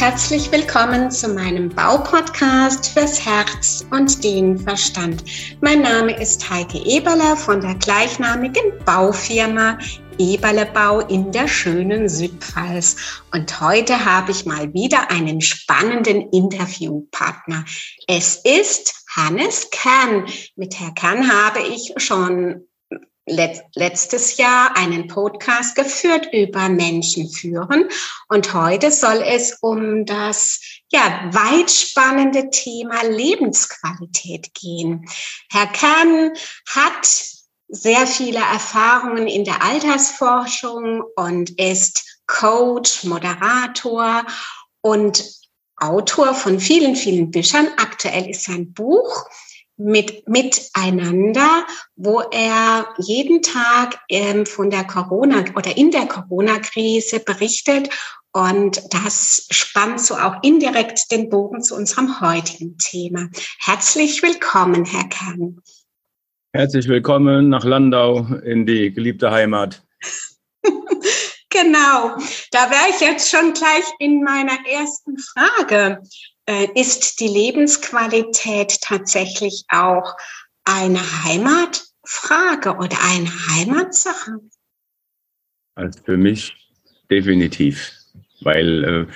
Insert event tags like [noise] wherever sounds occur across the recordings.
herzlich willkommen zu meinem Baupodcast fürs Herz und den Verstand. Mein Name ist Heike Eberler von der gleichnamigen Baufirma Eberle Bau in der schönen Südpfalz. Und heute habe ich mal wieder einen spannenden Interviewpartner. Es ist Hannes Kern. Mit Herr Kern habe ich schon letztes Jahr einen Podcast geführt über Menschen führen und heute soll es um das ja weit spannende Thema Lebensqualität gehen. Herr Kern hat sehr viele Erfahrungen in der Altersforschung und ist Coach, Moderator und Autor von vielen, vielen Büchern. Aktuell ist sein Buch mit miteinander, wo er jeden Tag ähm, von der Corona oder in der Corona-Krise berichtet. Und das spannt so auch indirekt den Bogen zu unserem heutigen Thema. Herzlich willkommen, Herr Kern. Herzlich willkommen nach Landau in die geliebte Heimat. [laughs] genau, da wäre ich jetzt schon gleich in meiner ersten Frage. Äh, ist die Lebensqualität tatsächlich auch eine Heimatfrage oder eine Heimatsache? Also für mich definitiv, weil äh,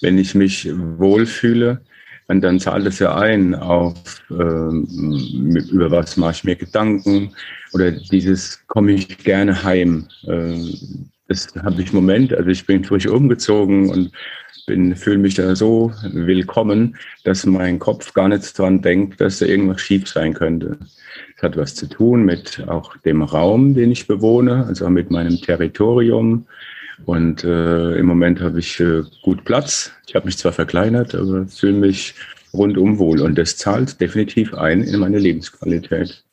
wenn ich mich wohlfühle, und dann zahlt es ja ein auf, äh, über was mache ich mir Gedanken oder dieses, komme ich gerne heim. Äh, das habe ich im Moment, also ich bin frisch umgezogen und bin, fühle mich da so willkommen, dass mein Kopf gar nicht dran denkt, dass da irgendwas schief sein könnte. Es hat was zu tun mit auch dem Raum, den ich bewohne, also mit meinem Territorium. Und äh, im Moment habe ich äh, gut Platz. Ich habe mich zwar verkleinert, aber fühle mich rundum wohl. Und das zahlt definitiv ein in meine Lebensqualität.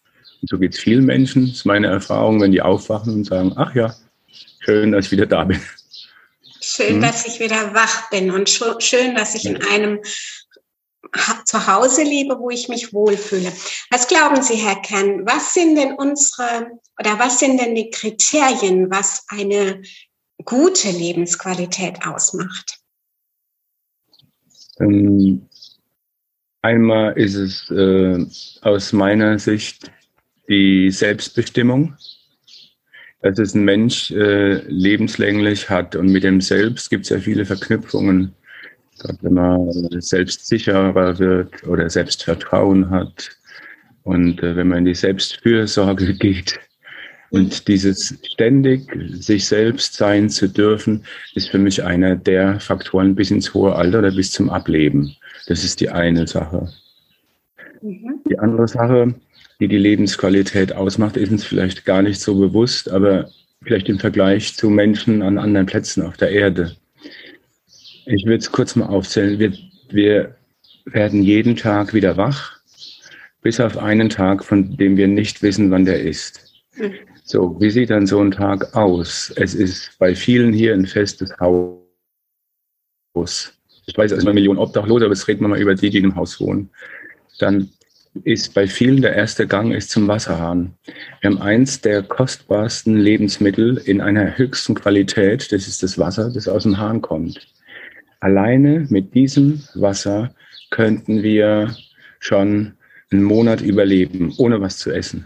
Und so geht es vielen Menschen. Das ist meine Erfahrung, wenn die aufwachen und sagen, ach ja, schön, dass ich wieder da bin. Schön, hm. dass ich wieder wach bin und schön, dass ich in einem Zuhause lebe, wo ich mich wohlfühle. Was glauben Sie, Herr Kern? Was sind denn unsere oder was sind denn die Kriterien, was eine gute Lebensqualität ausmacht? Ähm, einmal ist es äh, aus meiner Sicht die Selbstbestimmung dass es ein Mensch äh, lebenslänglich hat. Und mit dem Selbst gibt es ja viele Verknüpfungen. Gerade wenn man selbstsicherer wird oder Selbstvertrauen hat und äh, wenn man in die Selbstfürsorge [laughs] geht. Und dieses ständig sich selbst sein zu dürfen, ist für mich einer der Faktoren bis ins hohe Alter oder bis zum Ableben. Das ist die eine Sache. Mhm. Die andere Sache, die die Lebensqualität ausmacht, ist uns vielleicht gar nicht so bewusst, aber vielleicht im Vergleich zu Menschen an anderen Plätzen auf der Erde. Ich würde es kurz mal aufzählen. Wir, wir werden jeden Tag wieder wach, bis auf einen Tag, von dem wir nicht wissen, wann der ist. So, wie sieht dann so ein Tag aus? Es ist bei vielen hier ein festes Haus. Ich weiß, es ist eine Million Obdachlose, aber jetzt reden wir mal über die, die im Haus wohnen. Dann ist bei vielen der erste Gang ist zum Wasserhahn. Wir haben eins der kostbarsten Lebensmittel in einer höchsten Qualität. Das ist das Wasser, das aus dem Hahn kommt. Alleine mit diesem Wasser könnten wir schon einen Monat überleben, ohne was zu essen.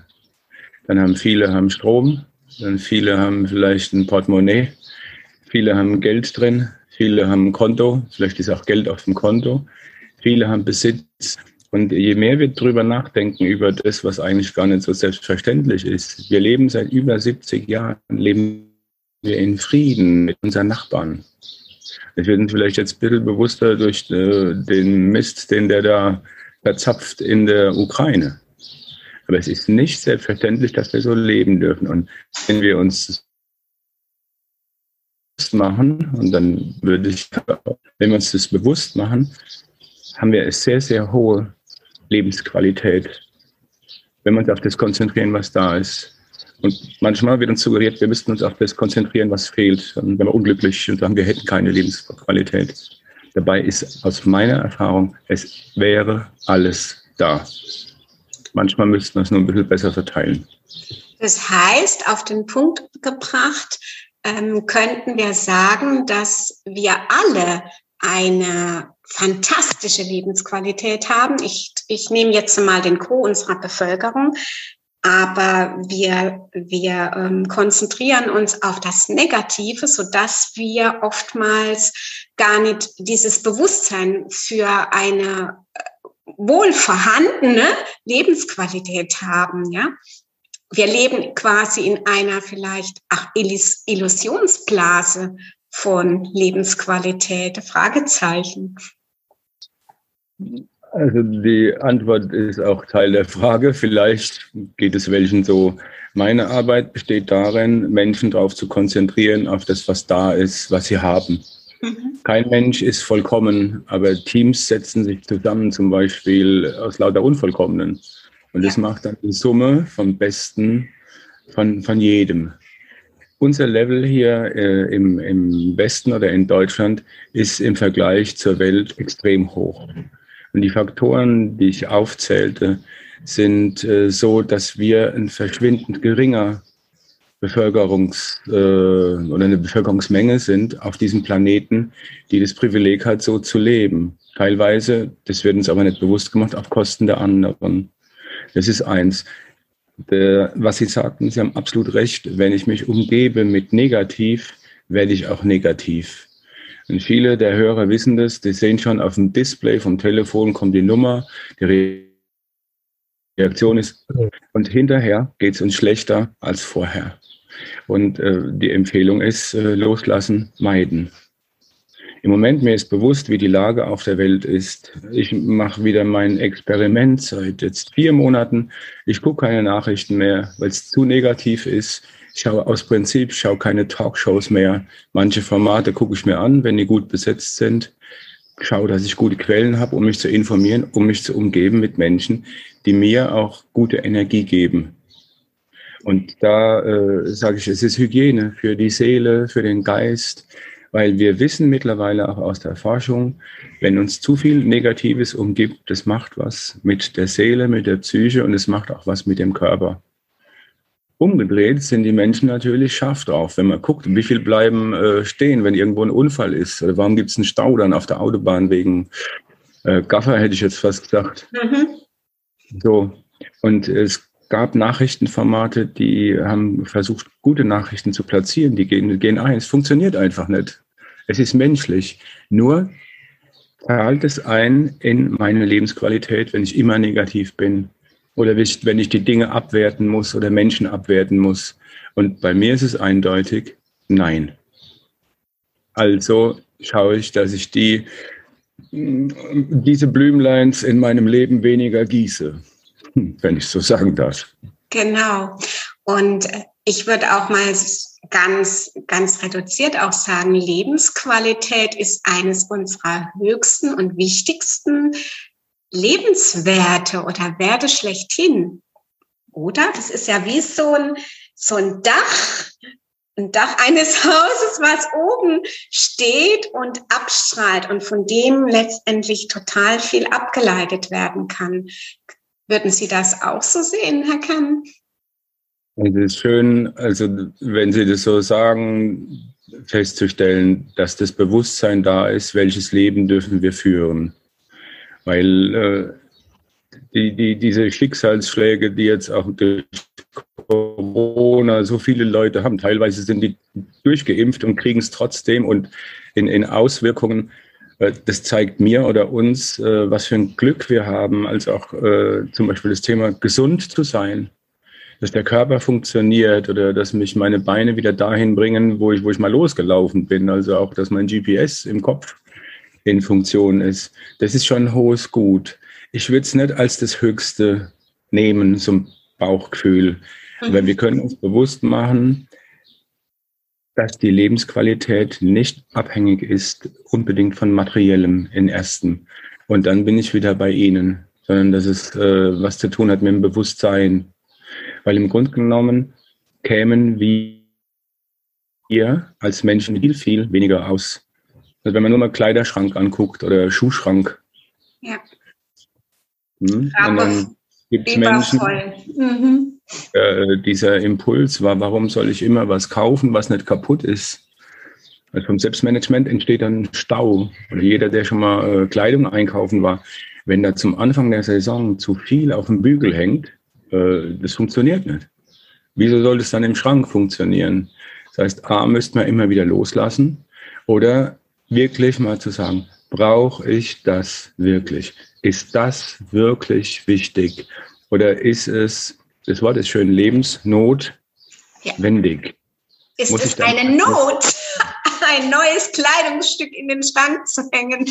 Dann haben viele haben Strom, dann viele haben vielleicht ein Portemonnaie, viele haben Geld drin, viele haben ein Konto, vielleicht ist auch Geld auf dem Konto, viele haben Besitz und je mehr wir darüber nachdenken, über das, was eigentlich gar nicht so selbstverständlich ist, wir leben seit über 70 Jahren, leben wir in Frieden mit unseren Nachbarn. Wir werden vielleicht jetzt ein bisschen bewusster durch äh, den Mist, den der da verzapft in der Ukraine. Aber es ist nicht selbstverständlich, dass wir so leben dürfen. Und wenn wir uns machen, und dann würde ich, wenn wir uns das bewusst machen, haben wir sehr, sehr hohe Lebensqualität, wenn wir uns auf das konzentrieren, was da ist. Und manchmal wird uns suggeriert, wir müssten uns auf das konzentrieren, was fehlt. Dann wären wir unglücklich und sagen, wir hätten keine Lebensqualität. Dabei ist aus meiner Erfahrung, es wäre alles da. Manchmal müssten wir es nur ein bisschen besser verteilen. Das heißt, auf den Punkt gebracht, ähm, könnten wir sagen, dass wir alle eine fantastische Lebensqualität haben. Ich, ich nehme jetzt mal den Co unserer Bevölkerung, aber wir, wir ähm, konzentrieren uns auf das Negative, so dass wir oftmals gar nicht dieses Bewusstsein für eine äh, wohl vorhandene Lebensqualität haben, ja. Wir leben quasi in einer vielleicht ach, Illusionsblase von Lebensqualität, Fragezeichen. Also die Antwort ist auch Teil der Frage. Vielleicht geht es welchen so. Meine Arbeit besteht darin, Menschen darauf zu konzentrieren, auf das, was da ist, was sie haben. Mhm. Kein Mensch ist vollkommen, aber Teams setzen sich zusammen, zum Beispiel aus lauter Unvollkommenen. Und das macht dann die Summe vom Besten von, von jedem. Unser Level hier äh, im, im Westen oder in Deutschland ist im Vergleich zur Welt extrem hoch. Und die Faktoren, die ich aufzählte, sind äh, so, dass wir ein verschwindend geringer Bevölkerungs- äh, oder eine Bevölkerungsmenge sind auf diesem Planeten, die das Privileg hat, so zu leben. Teilweise, das wird uns aber nicht bewusst gemacht, auf Kosten der anderen. Das ist eins. Der, was Sie sagten, Sie haben absolut recht. Wenn ich mich umgebe mit negativ, werde ich auch negativ. Und viele der Hörer wissen das, die sehen schon auf dem Display vom Telefon kommt die Nummer, die Reaktion ist, und hinterher geht es uns schlechter als vorher. Und äh, die Empfehlung ist, äh, loslassen, meiden. Im Moment mir ist bewusst, wie die Lage auf der Welt ist. Ich mache wieder mein Experiment seit jetzt vier Monaten. Ich gucke keine Nachrichten mehr, weil es zu negativ ist. Ich schaue aus Prinzip, schaue keine Talkshows mehr. Manche Formate gucke ich mir an, wenn die gut besetzt sind. Schaue, dass ich gute Quellen habe, um mich zu informieren, um mich zu umgeben mit Menschen, die mir auch gute Energie geben. Und da äh, sage ich, es ist Hygiene für die Seele, für den Geist, weil wir wissen mittlerweile auch aus der Forschung, wenn uns zu viel Negatives umgibt, das macht was mit der Seele, mit der Psyche und es macht auch was mit dem Körper. Umgedreht sind die Menschen natürlich scharf drauf. Wenn man guckt, wie viel bleiben äh, stehen, wenn irgendwo ein Unfall ist. Oder warum gibt es einen Stau dann auf der Autobahn wegen äh, Gaffer, hätte ich jetzt fast gesagt. Mhm. So. Und es gab Nachrichtenformate, die haben versucht, gute Nachrichten zu platzieren. Die gehen, gehen ein. Es funktioniert einfach nicht. Es ist menschlich. Nur zahlt es ein in meine Lebensqualität, wenn ich immer negativ bin. Oder wenn ich die Dinge abwerten muss oder Menschen abwerten muss. Und bei mir ist es eindeutig, nein. Also schaue ich, dass ich die, diese Blümleins in meinem Leben weniger gieße, wenn ich so sagen darf. Genau. Und ich würde auch mal ganz, ganz reduziert auch sagen, Lebensqualität ist eines unserer höchsten und wichtigsten Lebenswerte oder Werte schlechthin. Oder? Das ist ja wie so ein, so ein Dach, ein Dach eines [laughs] Hauses, was oben steht und abstrahlt und von dem letztendlich total viel abgeleitet werden kann. Würden Sie das auch so sehen, Herr Kann? Es ist schön, also wenn Sie das so sagen, festzustellen, dass das Bewusstsein da ist, welches Leben dürfen wir führen. Weil äh, die, die, diese Schicksalsschläge, die jetzt auch durch Corona so viele Leute haben, teilweise sind die durchgeimpft und kriegen es trotzdem und in, in Auswirkungen, das zeigt mir oder uns, äh, was für ein Glück wir haben, als auch äh, zum Beispiel das Thema gesund zu sein dass der Körper funktioniert oder dass mich meine Beine wieder dahin bringen, wo ich, wo ich mal losgelaufen bin. Also auch, dass mein GPS im Kopf in Funktion ist. Das ist schon ein hohes Gut. Ich würde es nicht als das Höchste nehmen, zum Bauchgefühl. Mhm. Aber wir können uns bewusst machen, dass die Lebensqualität nicht abhängig ist unbedingt von materiellem in ersten. Und dann bin ich wieder bei Ihnen, sondern dass es äh, was zu tun hat mit dem Bewusstsein. Weil im Grunde genommen kämen wir als Menschen viel, viel weniger aus. Also wenn man nur mal Kleiderschrank anguckt oder Schuhschrank. Ja. Hm? Dann gibt es Menschen, mhm. äh, dieser Impuls war, warum soll ich immer was kaufen, was nicht kaputt ist? Also vom Selbstmanagement entsteht dann Stau. Oder jeder, der schon mal äh, Kleidung einkaufen war, wenn da zum Anfang der Saison zu viel auf dem Bügel hängt, äh, das funktioniert nicht. Wieso soll es dann im Schrank funktionieren? Das heißt, A, müsste man immer wieder loslassen oder wirklich mal zu sagen, brauche ich das wirklich? Ist das wirklich wichtig? Oder ist es, das Wort ist schön, lebensnotwendig? Ja. Ist Muss es eine Not, [laughs] ein neues Kleidungsstück in den Schrank zu hängen?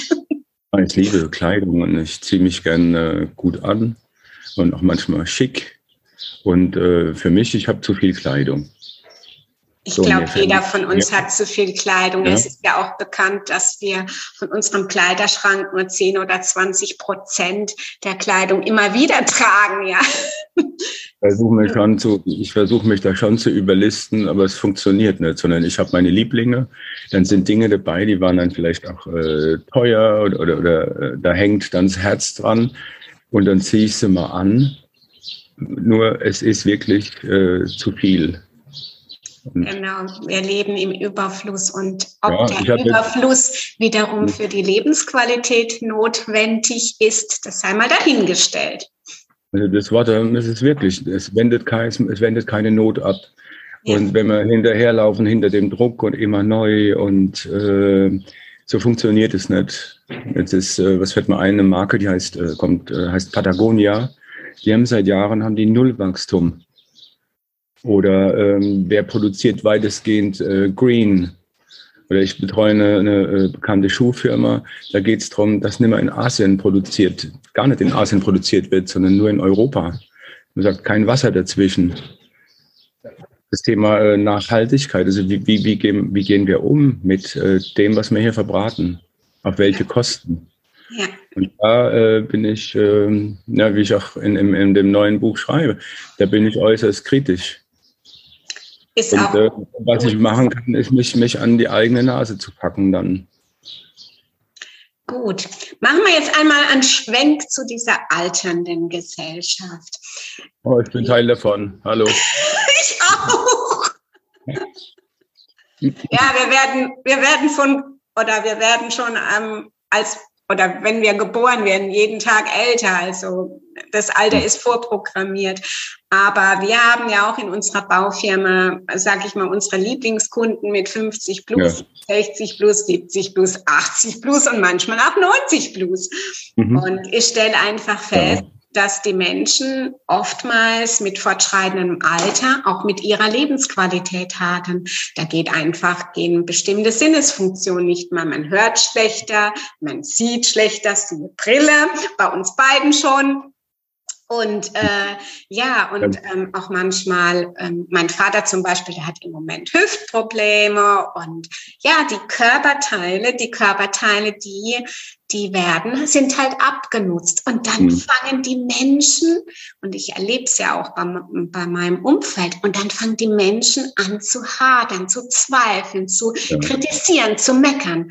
Ich liebe Kleidung und ich ziehe mich gerne äh, gut an und auch manchmal schick. Und äh, für mich, ich habe zu viel Kleidung. Ich so glaube, jeder von uns ja. hat zu viel Kleidung. Ja. Es ist ja auch bekannt, dass wir von unserem Kleiderschrank nur 10 oder 20 Prozent der Kleidung immer wieder tragen, ja. Versuche mich schon zu, ich versuche mich da schon zu überlisten, aber es funktioniert nicht, sondern ich habe meine Lieblinge. Dann sind Dinge dabei, die waren dann vielleicht auch äh, teuer oder, oder, oder äh, da hängt dann das Herz dran und dann ziehe ich sie mal an. Nur es ist wirklich äh, zu viel. Genau, wir leben im Überfluss und ob ja, der Überfluss wiederum für die Lebensqualität notwendig ist, das sei mal dahingestellt. Also das Wort, das ist wirklich, es wendet, kein, es wendet keine Not ab. Ja. Und wenn wir hinterherlaufen hinter dem Druck und immer neu und äh, so funktioniert es nicht. Jetzt ist, äh, was fällt mir ein, eine Marke, die heißt, äh, kommt, äh, heißt Patagonia. Die haben seit Jahren haben die Nullwachstum. Oder ähm, wer produziert weitestgehend äh, Green? Oder ich betreue eine, eine äh, bekannte Schuhfirma. Da geht es darum, dass nicht mehr in Asien produziert, gar nicht in Asien produziert wird, sondern nur in Europa. Man sagt, kein Wasser dazwischen. Das Thema äh, Nachhaltigkeit, also wie, wie, wie, gehen, wie gehen wir um mit äh, dem, was wir hier verbraten? Auf welche Kosten? Ja. Und da äh, bin ich, äh, ja, wie ich auch in, in, in dem neuen Buch schreibe, da bin ich äußerst kritisch. Ist und, auch äh, was ich machen kann, ist mich, mich an die eigene Nase zu packen dann. Gut. Machen wir jetzt einmal einen Schwenk zu dieser alternden Gesellschaft. Oh, ich bin Teil davon. Hallo. [laughs] ich auch. ja, wir werden, wir werden von, oder wir werden schon ähm, als oder wenn wir geboren werden, jeden Tag älter. Also das Alter hm. ist vorprogrammiert. Aber wir haben ja auch in unserer Baufirma, sage ich mal, unsere Lieblingskunden mit 50 plus, ja. 60 plus, 70 plus, 80 plus und manchmal auch 90 plus. Mhm. Und ich stelle einfach fest, ja dass die Menschen oftmals mit fortschreitendem Alter auch mit ihrer Lebensqualität hadern. Da geht einfach gehen bestimmte Sinnesfunktionen nicht mehr. Man hört schlechter, man sieht schlechter, siehe Brille, bei uns beiden schon. Und äh, ja, und ähm, auch manchmal, ähm, mein Vater zum Beispiel, der hat im Moment Hüftprobleme und ja, die Körperteile, die Körperteile, die, die werden, sind halt abgenutzt. Und dann mhm. fangen die Menschen, und ich erlebe es ja auch bei, bei meinem Umfeld, und dann fangen die Menschen an zu hadern, zu zweifeln, zu ja. kritisieren, zu meckern.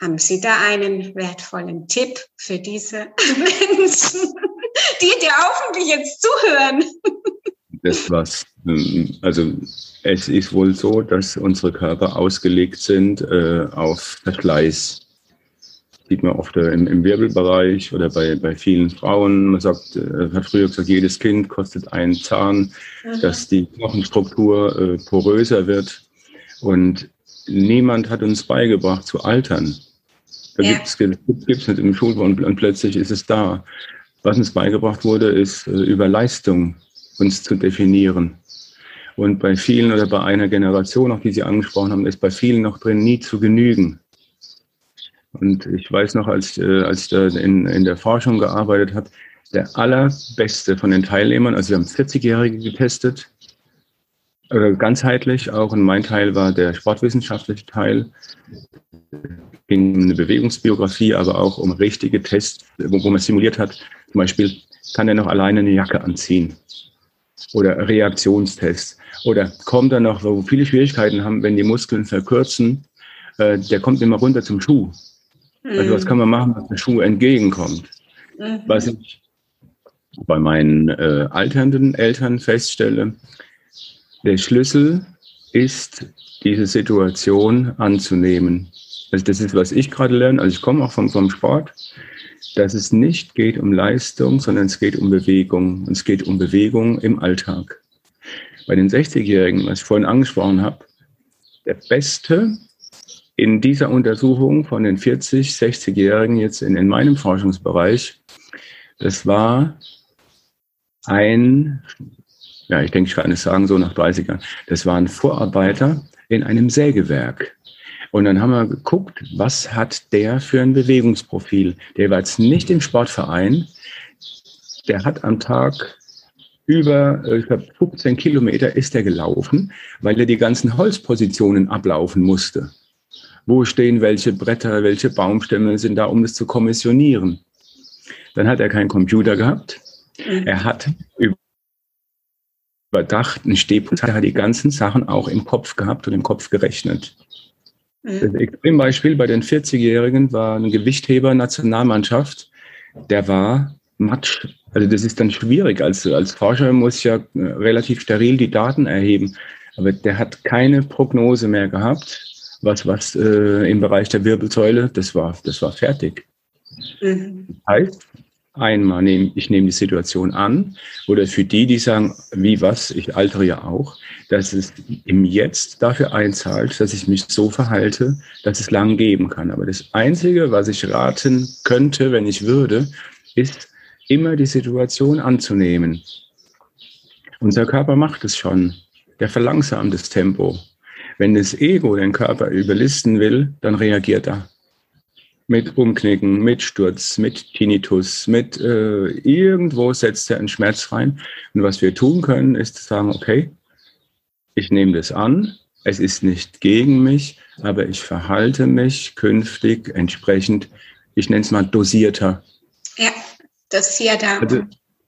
Haben Sie da einen wertvollen Tipp für diese [laughs] Menschen? Die dir hoffentlich jetzt zuhören. [laughs] Das was. Ähm, also es ist wohl so, dass unsere Körper ausgelegt sind äh, auf Verschleiß. Sieht man oft äh, im, im, Wirbelbereich oder bei, bei vielen Frauen. Man sagt, äh, hat früher gesagt, jedes Kind kostet einen Zahn, mhm. dass die Knochenstruktur äh, poröser wird. Und niemand hat uns beigebracht zu altern. Da ja. gibt es nicht im Schulbuch und, und plötzlich ist es da was uns beigebracht wurde, ist äh, über Leistung uns zu definieren. Und bei vielen oder bei einer Generation, auch die Sie angesprochen haben, ist bei vielen noch drin, nie zu genügen. Und ich weiß noch, als, äh, als ich in, in der Forschung gearbeitet habe, der allerbeste von den Teilnehmern, also wir haben 40-Jährige getestet, oder ganzheitlich auch, und mein Teil war der sportwissenschaftliche Teil, ging um eine Bewegungsbiografie, aber auch um richtige Tests, wo, wo man simuliert hat, zum Beispiel, kann er noch alleine eine Jacke anziehen? Oder Reaktionstests. Oder kommt er noch, wo viele Schwierigkeiten haben, wenn die Muskeln verkürzen, äh, der kommt immer runter zum Schuh. Mhm. Also was kann man machen, dass der Schuh entgegenkommt? Mhm. Was ich bei meinen äh, alternden Eltern feststelle, der Schlüssel ist diese Situation anzunehmen. Also das ist, was ich gerade lerne. Also ich komme auch vom, vom Sport, dass es nicht geht um Leistung, sondern es geht um Bewegung. Und es geht um Bewegung im Alltag. Bei den 60-Jährigen, was ich vorhin angesprochen habe, der beste in dieser Untersuchung von den 40, 60-Jährigen jetzt in, in meinem Forschungsbereich, das war ein, ja, ich denke, ich kann es sagen, so nach 30 Jahren, das war ein Vorarbeiter in einem Sägewerk. Und dann haben wir geguckt, was hat der für ein Bewegungsprofil? Der war jetzt nicht im Sportverein. Der hat am Tag über, äh, ich glaube, 15 Kilometer ist er gelaufen, weil er die ganzen Holzpositionen ablaufen musste. Wo stehen welche Bretter, welche Baumstämme sind da, um das zu kommissionieren. Dann hat er keinen Computer gehabt. Mhm. Er hat überdacht einen Stehpunkt, er hat die ganzen Sachen auch im Kopf gehabt und im Kopf gerechnet. Mhm. Das Extrembeispiel bei den 40-Jährigen war ein Gewichtheber Nationalmannschaft. Der war Matsch. Also das ist dann schwierig. Als, als Forscher muss ja äh, relativ steril die Daten erheben. Aber der hat keine Prognose mehr gehabt, was, was äh, im Bereich der Wirbelsäule, das war, das war fertig. Mhm. Das heißt, einmal nehme ich nehme die Situation an oder für die, die sagen, wie was, ich altere ja auch, dass es im Jetzt dafür einzahlt, dass ich mich so verhalte, dass es lang geben kann. Aber das Einzige, was ich raten könnte, wenn ich würde, ist immer die Situation anzunehmen. Unser Körper macht es schon. Der verlangsamt das Tempo. Wenn das Ego den Körper überlisten will, dann reagiert er. Mit Umknicken, mit Sturz, mit Tinnitus, mit äh, irgendwo setzt er einen Schmerz rein. Und was wir tun können, ist zu sagen, okay, ich nehme das an, es ist nicht gegen mich, aber ich verhalte mich künftig entsprechend, ich nenne es mal dosierter. Ja dosierter. Also,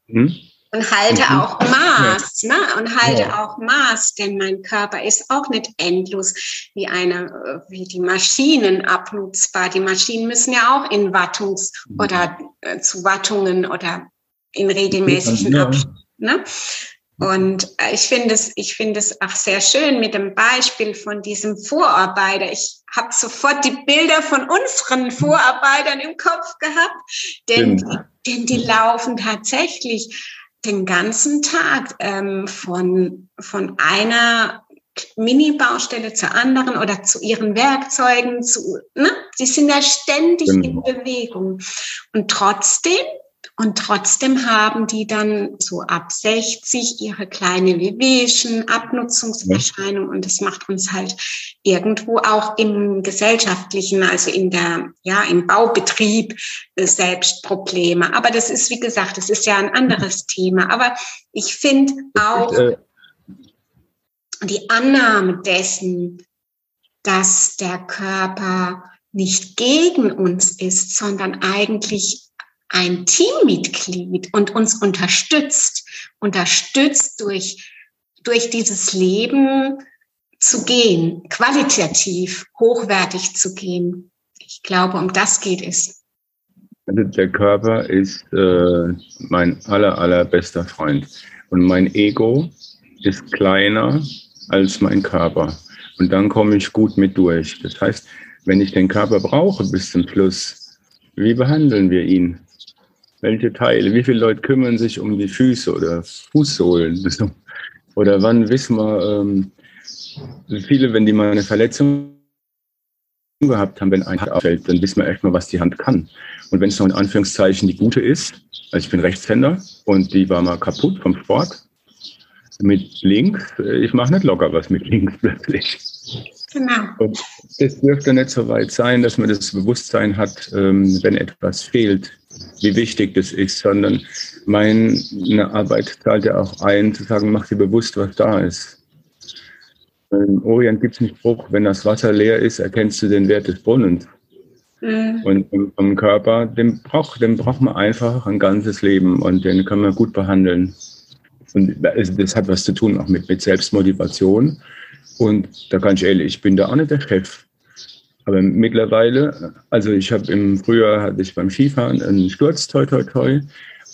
hm? Und halte mhm. auch Maß, ne? Und halte ja. auch Maß, denn mein Körper ist auch nicht endlos wie eine, äh, wie die Maschinen abnutzbar. Die Maschinen müssen ja auch in Wattungs- mhm. oder äh, zu Wattungen oder in regelmäßigen ja. Abständen. Ne? Und äh, ich finde es, ich finde es auch sehr schön mit dem Beispiel von diesem Vorarbeiter. Ich habe sofort die Bilder von unseren Vorarbeitern im Kopf gehabt, denn, denn die laufen tatsächlich den ganzen Tag ähm, von, von einer Mini-Baustelle zur anderen oder zu ihren Werkzeugen, zu, ne? Sie sind ja ständig genau. in Bewegung. Und trotzdem und trotzdem haben die dann so ab 60 ihre kleine Wehwehchen, Abnutzungserscheinungen und das macht uns halt irgendwo auch im gesellschaftlichen, also in der, ja, im Baubetrieb äh, selbst Probleme. Aber das ist, wie gesagt, das ist ja ein anderes Thema. Aber ich finde auch äh, die Annahme dessen, dass der Körper nicht gegen uns ist, sondern eigentlich ein Teammitglied und uns unterstützt, unterstützt durch, durch dieses Leben zu gehen, qualitativ, hochwertig zu gehen. Ich glaube, um das geht es. Also der Körper ist äh, mein aller, allerbester Freund. Und mein Ego ist kleiner als mein Körper. Und dann komme ich gut mit durch. Das heißt, wenn ich den Körper brauche bis zum Schluss, wie behandeln wir ihn? Welche Teile, wie viele Leute kümmern sich um die Füße oder Fußsohlen? [laughs] Oder wann wissen wir, ähm, viele, wenn die mal eine Verletzung gehabt haben, wenn ein Hand auffällt, dann wissen wir erstmal, was die Hand kann. Und wenn es noch in Anführungszeichen die gute ist, also ich bin Rechtshänder und die war mal kaputt vom Sport, mit links, äh, ich mache nicht locker was mit links [laughs] plötzlich. Genau. Und es dürfte nicht so weit sein, dass man das Bewusstsein hat, ähm, wenn etwas fehlt, wie wichtig das ist, sondern meine Arbeit zahlt ja auch ein, zu sagen, mach dir bewusst, was da ist. Im Orient gibt es einen Spruch, wenn das Wasser leer ist, erkennst du den Wert des Brunnens. Mhm. Und im Körper, den braucht, den braucht man einfach ein ganzes Leben und den kann man gut behandeln. Und das hat was zu tun auch mit, mit Selbstmotivation. Und da kann ich ehrlich, ich bin da auch nicht der Chef. Aber mittlerweile, also ich habe im Frühjahr hatte ich beim Skifahren einen Sturz, toi toi toi.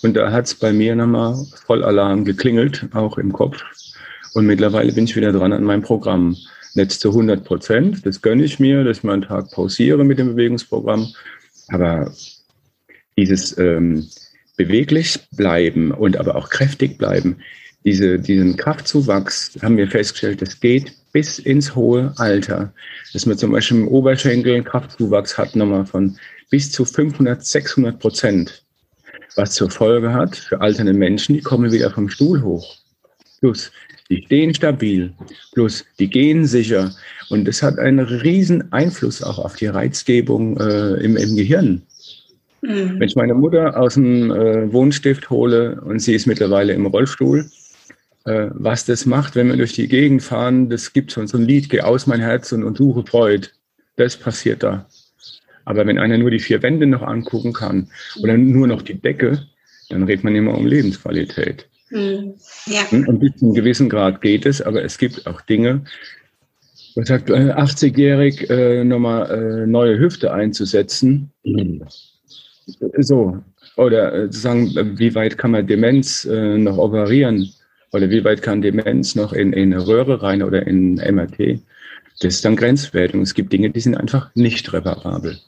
Und da hat es bei mir nochmal Vollalarm geklingelt, auch im Kopf. Und mittlerweile bin ich wieder dran an meinem Programm. Nicht zu 100 Prozent, das gönne ich mir, dass ich mal einen Tag pausiere mit dem Bewegungsprogramm. Aber dieses ähm, beweglich bleiben und aber auch kräftig bleiben, diese, diesen Kraftzuwachs haben wir festgestellt, das geht bis ins hohe Alter. Dass man zum Beispiel im Oberschenkel einen Kraftzuwachs hat, nochmal von bis zu 500, 600 Prozent. Was zur Folge hat, für alternde Menschen, die kommen wieder vom Stuhl hoch. Plus, die stehen stabil. Plus, die gehen sicher. Und das hat einen riesen Einfluss auch auf die Reizgebung äh, im, im Gehirn. Mhm. Wenn ich meine Mutter aus dem äh, Wohnstift hole und sie ist mittlerweile im Rollstuhl, was das macht, wenn wir durch die Gegend fahren, das gibt schon so ein Lied, geh aus mein Herz und, und suche Freud. Das passiert da. Aber wenn einer nur die vier Wände noch angucken kann oder nur noch die Decke, dann redet man immer um Lebensqualität. Mhm. Ja. Und bis zu einem gewissen Grad geht es, aber es gibt auch Dinge, man sagt, 80-jährig äh, nochmal äh, neue Hüfte einzusetzen. Mhm. So. Oder äh, zu sagen, wie weit kann man Demenz äh, noch operieren? Oder wie weit kann Demenz noch in, in eine Röhre rein oder in MRT? Das ist dann grenzwertig. Und es gibt Dinge, die sind einfach nicht reparabel.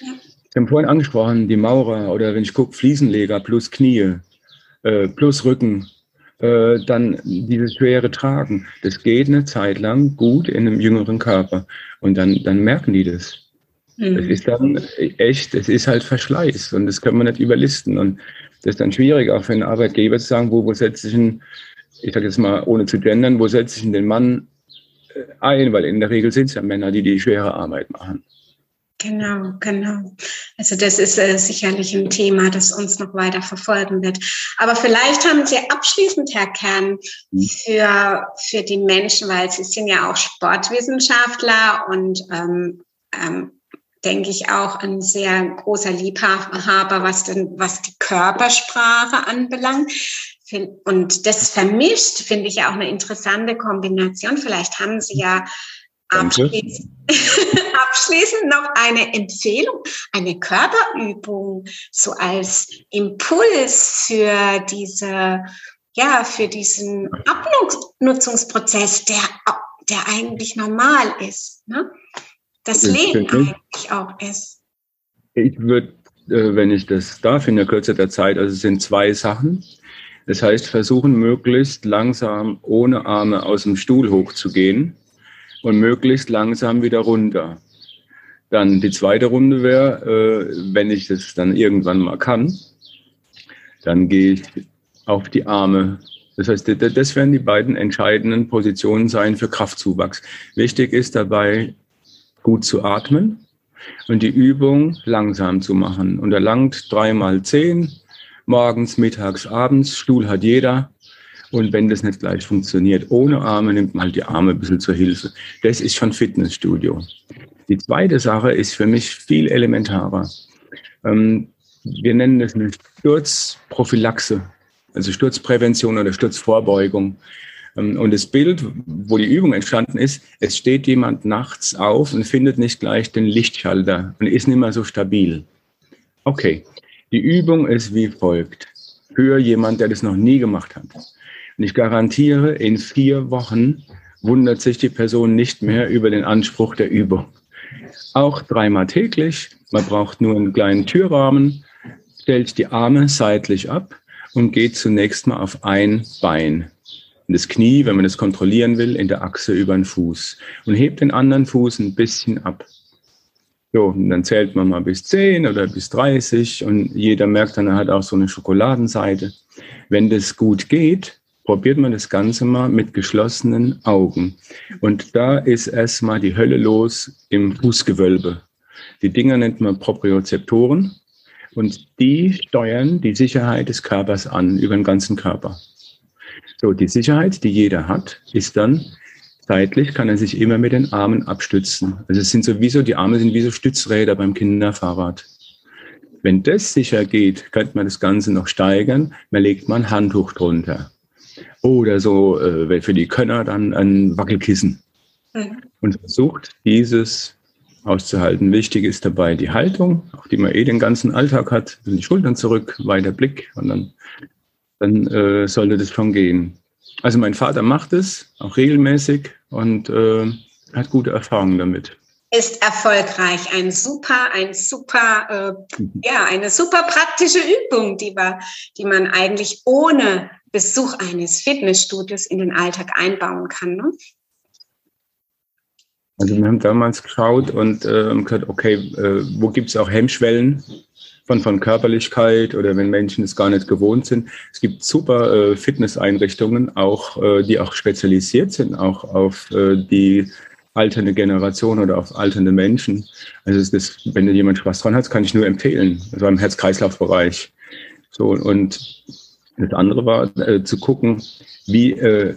Ja. Ich habe vorhin angesprochen, die Maurer oder wenn ich gucke, Fliesenleger plus Knie, äh, plus Rücken, äh, dann dieses schwere Tragen. Das geht eine Zeit lang gut in einem jüngeren Körper. Und dann, dann merken die das. Mhm. Das ist dann echt, es ist halt Verschleiß und das können wir nicht überlisten. Und das ist dann schwierig, auch für einen Arbeitgeber zu sagen, wo, wo setze ich ihn, ich sage jetzt mal ohne zu gendern, wo setze ich den Mann äh, ein, weil in der Regel sind es ja Männer, die die schwere Arbeit machen. Genau, genau. Also das ist äh, sicherlich ein Thema, das uns noch weiter verfolgen wird. Aber vielleicht haben Sie abschließend, Herr Kern, mhm. für, für die Menschen, weil Sie sind ja auch Sportwissenschaftler und ähm, ähm, denke ich, auch ein sehr großer Liebhaber, was, denn, was die Körpersprache anbelangt. Und das vermischt, finde ich ja auch eine interessante Kombination. Vielleicht haben Sie ja abschließend, [laughs] abschließend noch eine Empfehlung, eine Körperübung, so als Impuls für diese, ja, für diesen Abnutzungsprozess, der, der eigentlich normal ist. Ne? das Leben eigentlich auch ist. Ich würde, äh, wenn ich das darf, in der Kürze der Zeit, also es sind zwei Sachen. Das heißt, versuchen möglichst langsam ohne Arme aus dem Stuhl hochzugehen und möglichst langsam wieder runter. Dann die zweite Runde wäre, äh, wenn ich das dann irgendwann mal kann, dann gehe ich auf die Arme. Das heißt, das werden die beiden entscheidenden Positionen sein für Kraftzuwachs. Wichtig ist dabei, gut zu atmen und die Übung langsam zu machen. Und erlangt dreimal zehn, morgens, mittags, abends. Stuhl hat jeder. Und wenn das nicht gleich funktioniert, ohne Arme, nimmt man halt die Arme ein bisschen zur Hilfe. Das ist schon Fitnessstudio. Die zweite Sache ist für mich viel elementarer. Ähm, wir nennen das eine Sturzprophylaxe, also Sturzprävention oder Sturzvorbeugung. Ähm, und das Bild, wo die Übung entstanden ist, es steht jemand nachts auf und findet nicht gleich den Lichtschalter und ist nicht mehr so stabil. Okay, die Übung ist wie folgt. Für jemand, der das noch nie gemacht hat. Und ich garantiere, in vier Wochen wundert sich die Person nicht mehr über den Anspruch der Übung. Auch dreimal täglich. Man braucht nur einen kleinen Türrahmen, stellt die Arme seitlich ab und geht zunächst mal auf ein Bein das Knie, wenn man das kontrollieren will, in der Achse über den Fuß und hebt den anderen Fuß ein bisschen ab. So, und dann zählt man mal bis 10 oder bis 30 und jeder merkt dann, er hat auch so eine Schokoladenseite. Wenn das gut geht, probiert man das Ganze mal mit geschlossenen Augen. Und da ist erstmal die Hölle los im Fußgewölbe. Die Dinger nennt man Propriozeptoren und die steuern die Sicherheit des Körpers an über den ganzen Körper. So, die Sicherheit, die jeder hat, ist dann seitlich, kann er sich immer mit den Armen abstützen. Also es sind sowieso, die Arme sind wie so Stützräder beim Kinderfahrrad. Wenn das sicher geht, könnte man das Ganze noch steigern. Man legt mal ein Handtuch drunter. Oder so äh, für die Könner dann ein Wackelkissen. Mhm. Und versucht dieses auszuhalten. Wichtig ist dabei die Haltung, auch die man eh den ganzen Alltag hat. Die Schultern zurück, weiter Blick und dann dann äh, sollte das schon gehen. Also mein Vater macht es auch regelmäßig und äh, hat gute Erfahrungen damit. Ist erfolgreich. Ein super, ein super, äh, ja, eine super praktische Übung, die, wir, die man eigentlich ohne Besuch eines Fitnessstudios in den Alltag einbauen kann. Ne? Also wir haben damals geschaut und äh, gesagt, okay, äh, wo gibt es auch Hemmschwellen von, von Körperlichkeit oder wenn Menschen es gar nicht gewohnt sind. Es gibt super äh, Fitnesseinrichtungen, auch äh, die auch spezialisiert sind, auch auf äh, die alternde Generation oder auf alternde Menschen. Also das, wenn jemand Spaß dran hat, kann ich nur empfehlen. Also im Herz-Kreislauf-Bereich. So und das andere war äh, zu gucken, wie äh,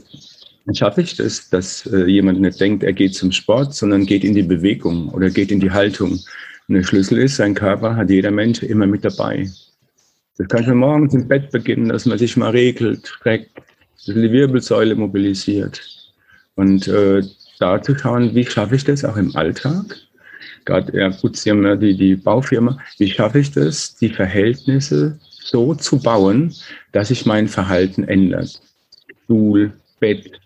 schaffe ich das, dass äh, jemand nicht denkt, er geht zum Sport, sondern geht in die Bewegung oder geht in die Haltung. Und der Schlüssel ist, sein Körper hat jeder Mensch immer mit dabei. Das kann schon morgens im Bett beginnen, dass man sich mal regelt, dass die Wirbelsäule mobilisiert. Und äh, da zu schauen, wie schaffe ich das auch im Alltag? Gerade, ja gut, Sie haben ja die, die Baufirma. Wie schaffe ich das, die Verhältnisse so zu bauen, dass sich mein Verhalten ändert? Stuhl, Bett,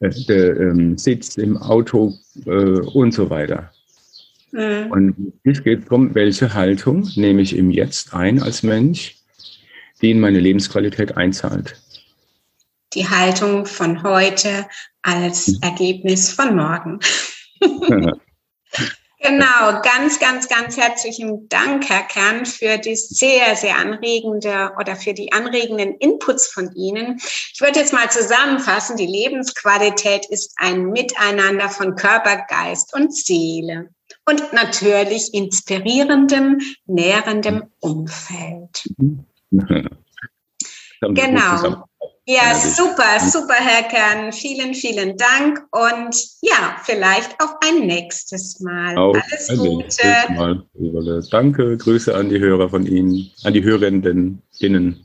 äh, der ähm, Sitz im Auto äh, und so weiter. Mhm. Und es geht darum, welche Haltung nehme ich im Jetzt ein als Mensch, die in meine Lebensqualität einzahlt. Die Haltung von heute als mhm. Ergebnis von morgen. [laughs] Genau, ganz, ganz, ganz herzlichen Dank, Herr Kern, für die sehr, sehr anregende oder für die anregenden Inputs von Ihnen. Ich würde jetzt mal zusammenfassen, die Lebensqualität ist ein Miteinander von Körper, Geist und Seele und natürlich inspirierendem, nährendem Umfeld. [laughs] Genau. Ja, super, super, Herr Kern. Vielen, vielen Dank und ja, vielleicht auf ein nächstes Mal. Auf Alles ein Gute. Mal. Danke, Grüße an die Hörer von Ihnen, an die Hörenden, innen.